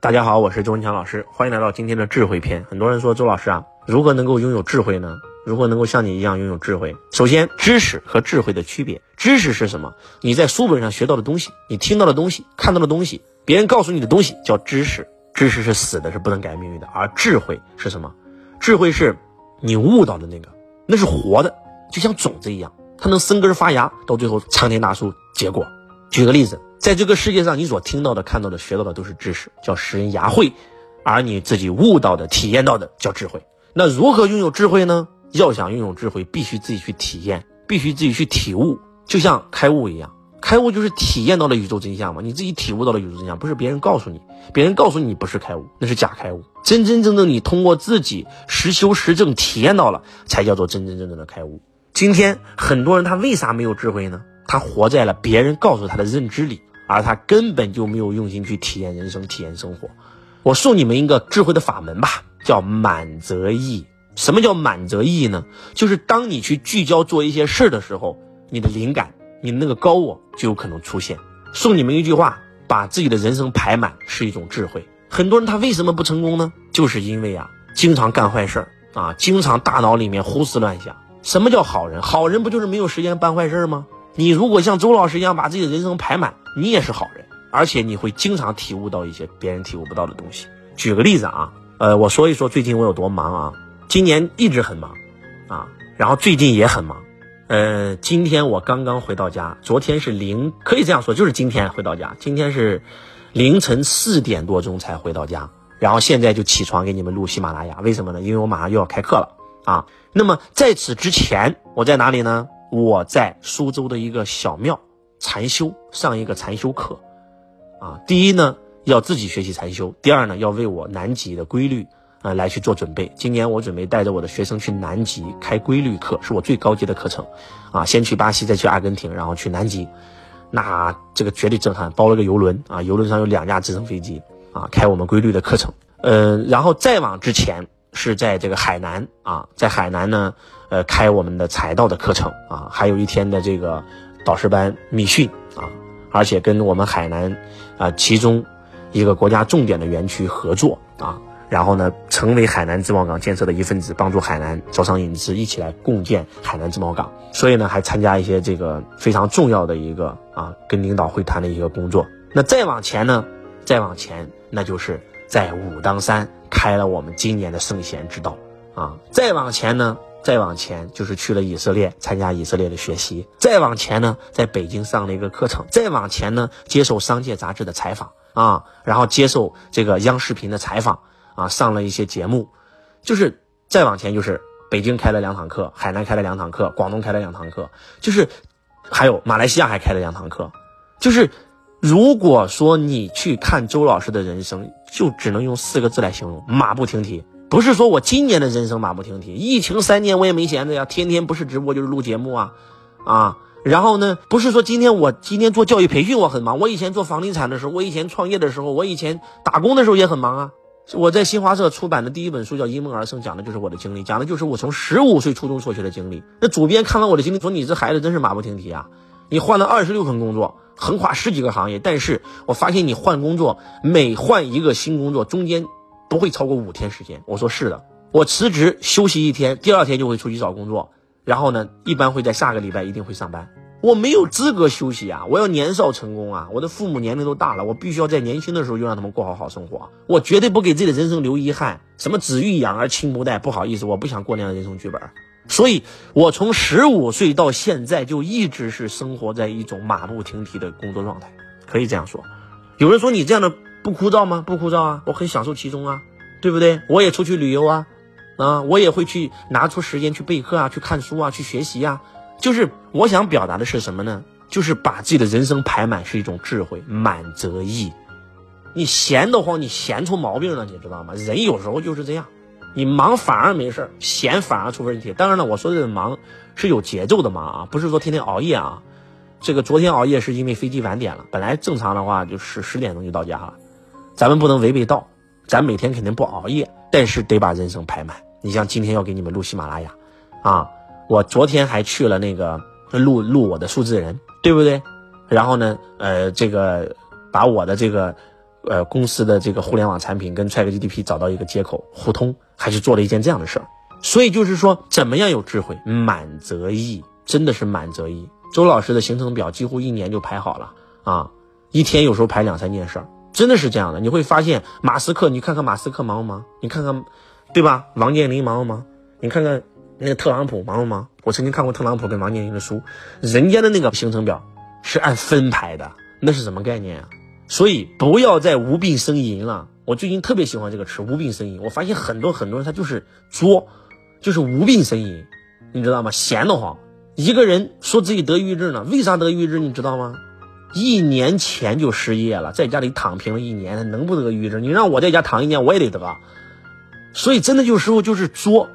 大家好，我是周文强老师，欢迎来到今天的智慧篇。很多人说周老师啊，如何能够拥有智慧呢？如何能够像你一样拥有智慧？首先，知识和智慧的区别。知识是什么？你在书本上学到的东西，你听到的东西，看到的东西，别人告诉你的东西叫知识。知识是死的，是不能改命运的。而智慧是什么？智慧是你悟到的那个，那是活的，就像种子一样，它能生根发芽，到最后参天大树结果。举个例子，在这个世界上，你所听到的、看到的、学到的都是知识，叫识人牙慧；而你自己悟到的、体验到的叫智慧。那如何拥有智慧呢？要想拥有智慧，必须自己去体验，必须自己去体悟，就像开悟一样。开悟就是体验到了宇宙真相嘛，你自己体悟到了宇宙真相，不是别人告诉你，别人告诉你不是开悟，那是假开悟。真真正正你通过自己实修实证体验到了，才叫做真真正正的开悟。今天很多人他为啥没有智慧呢？他活在了别人告诉他的认知里，而他根本就没有用心去体验人生、体验生活。我送你们一个智慧的法门吧，叫满则溢。什么叫满则溢呢？就是当你去聚焦做一些事儿的时候，你的灵感、你的那个高我就有可能出现。送你们一句话：把自己的人生排满是一种智慧。很多人他为什么不成功呢？就是因为啊，经常干坏事儿啊，经常大脑里面胡思乱想。什么叫好人？好人不就是没有时间办坏事吗？你如果像周老师一样把自己的人生排满，你也是好人，而且你会经常体悟到一些别人体悟不到的东西。举个例子啊，呃，我说一说最近我有多忙啊。今年一直很忙，啊，然后最近也很忙，呃，今天我刚刚回到家，昨天是零，可以这样说，就是今天回到家，今天是凌晨四点多钟才回到家，然后现在就起床给你们录喜马拉雅，为什么呢？因为我马上又要开课了啊。那么在此之前，我在哪里呢？我在苏州的一个小庙禅修，上一个禅修课，啊，第一呢要自己学习禅修，第二呢要为我南极的规律。呃，来去做准备。今年我准备带着我的学生去南极开规律课，是我最高级的课程，啊，先去巴西，再去阿根廷，然后去南极，那这个绝对震撼。包了个游轮，啊，游轮上有两架直升飞机，啊，开我们规律的课程。呃，然后再往之前是在这个海南，啊，在海南呢，呃，开我们的财道的课程，啊，还有一天的这个导师班密训，啊，而且跟我们海南，啊，其中一个国家重点的园区合作，啊。然后呢，成为海南自贸港建设的一份子，帮助海南招商引资，一起来共建海南自贸港。所以呢，还参加一些这个非常重要的一个啊，跟领导会谈的一个工作。那再往前呢，再往前，那就是在武当山开了我们今年的圣贤之道啊。再往前呢，再往前就是去了以色列参加以色列的学习。再往前呢，在北京上了一个课程。再往前呢，接受商界杂志的采访啊，然后接受这个央视频的采访。啊，上了一些节目，就是再往前就是北京开了两堂课，海南开了两堂课，广东开了两堂课，就是还有马来西亚还开了两堂课。就是如果说你去看周老师的人生，就只能用四个字来形容：马不停蹄。不是说我今年的人生马不停蹄，疫情三年我也没闲着呀，天天不是直播就是录节目啊啊。然后呢，不是说今天我今天做教育培训我很忙，我以前做房地产的时候，我以前创业的时候，我以前打工的时候也很忙啊。我在新华社出版的第一本书叫《因梦而生》，讲的就是我的经历，讲的就是我从十五岁初中辍学的经历。那主编看完我的经历说：“你这孩子真是马不停蹄啊！你换了二十六份工作，横跨十几个行业，但是我发现你换工作，每换一个新工作中间不会超过五天时间。”我说：“是的，我辞职休息一天，第二天就会出去找工作，然后呢，一般会在下个礼拜一定会上班。”我没有资格休息啊！我要年少成功啊！我的父母年龄都大了，我必须要在年轻的时候就让他们过好好生活。我绝对不给自己的人生留遗憾。什么子欲养而亲不待？不好意思，我不想过那样的人生剧本。所以，我从十五岁到现在就一直是生活在一种马不停蹄的工作状态，可以这样说。有人说你这样的不枯燥吗？不枯燥啊，我很享受其中啊，对不对？我也出去旅游啊，啊，我也会去拿出时间去备课啊，去看书啊，去学习啊。就是我想表达的是什么呢？就是把自己的人生排满是一种智慧，满则溢。你闲得慌，你闲出毛病了，你知道吗？人有时候就是这样，你忙反而没事闲反而出问题。当然了，我说的忙是有节奏的忙啊，不是说天天熬夜啊。这个昨天熬夜是因为飞机晚点了，本来正常的话就是十点钟就到家了。咱们不能违背道，咱每天肯定不熬夜，但是得把人生排满。你像今天要给你们录喜马拉雅，啊。我昨天还去了那个录录我的数字人，对不对？然后呢，呃，这个把我的这个呃公司的这个互联网产品跟 ChatGPT 找到一个接口互通，还是做了一件这样的事儿。所以就是说，怎么样有智慧，满则溢，真的是满则溢。周老师的行程表几乎一年就排好了啊，一天有时候排两三件事儿，真的是这样的。你会发现，马斯克，你看看马斯克忙不忙？你看看，对吧？王健林忙不忙？你看看那个特朗普忙不忙？我曾经看过特朗普跟王健林的书，人家的那个行程表是按分排的，那是什么概念啊？所以不要再无病呻吟了。我最近特别喜欢这个词“无病呻吟”。我发现很多很多人他就是作，就是无病呻吟，你知道吗？闲得慌。一个人说自己得抑郁症了，为啥得抑郁症？你知道吗？一年前就失业了，在家里躺平了一年，他能不得抑郁症？你让我在家躺一年，我也得得。所以真的有时候就是作，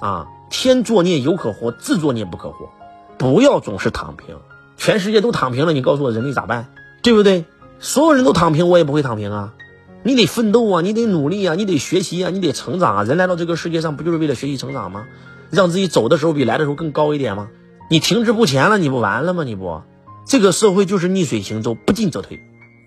啊，天作孽犹可活，自作孽不可活。不要总是躺平，全世界都躺平了，你告诉我人类咋办？对不对？所有人都躺平，我也不会躺平啊。你得奋斗啊，你得努力啊，你得学习啊，你得成长啊。人来到这个世界上，不就是为了学习成长吗？让自己走的时候比来的时候更高一点吗？你停滞不前了，你不完了吗？你不，这个社会就是逆水行舟，不进则退，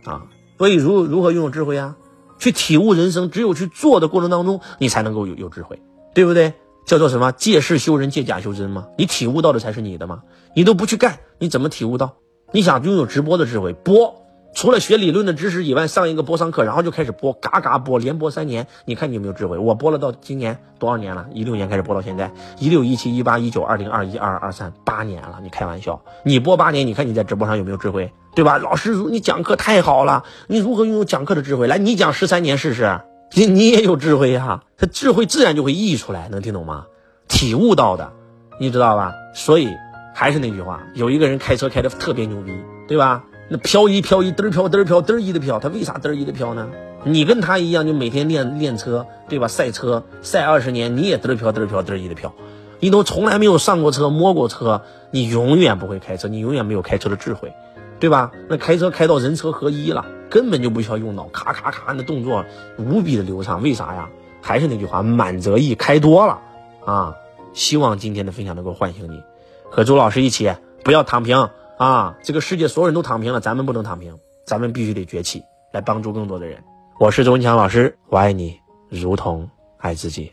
啊，所以如如何拥有智慧啊？去体悟人生，只有去做的过程当中，你才能够有有智慧，对不对？叫做什么？借势修人，借假修真吗？你体悟到的才是你的吗？你都不去干，你怎么体悟到？你想拥有直播的智慧，播。除了学理论的知识以外，上一个播商课，然后就开始播，嘎嘎播，连播三年。你看你有没有智慧？我播了到今年多少年了？一六年开始播到现在，一六一七一八一九二零二一二二二三八年了。你开玩笑？你播八年，你看你在直播上有没有智慧？对吧？老师，你讲课太好了，你如何拥有讲课的智慧？来，你讲十三年试试，你你也有智慧呀。他智慧自然就会溢出来，能听懂吗？体悟到的，你知道吧？所以还是那句话，有一个人开车开的特别牛逼，对吧？那漂移漂移嘚儿飘嘚儿飘嘚儿一的飘，他为啥嘚儿一的飘呢？你跟他一样，就每天练练车，对吧？赛车赛二十年，你也嘚儿飘嘚儿飘嘚儿一的飘，你都从来没有上过车摸过车，你永远不会开车，你永远没有开车的智慧，对吧？那开车开到人车合一了，根本就不需要用脑，咔咔咔，那动作无比的流畅，为啥呀？还是那句话，满则溢，开多了啊！希望今天的分享能够唤醒你，和周老师一起，不要躺平。啊！这个世界所有人都躺平了，咱们不能躺平，咱们必须得崛起，来帮助更多的人。我是周文强老师，我爱你，如同爱自己。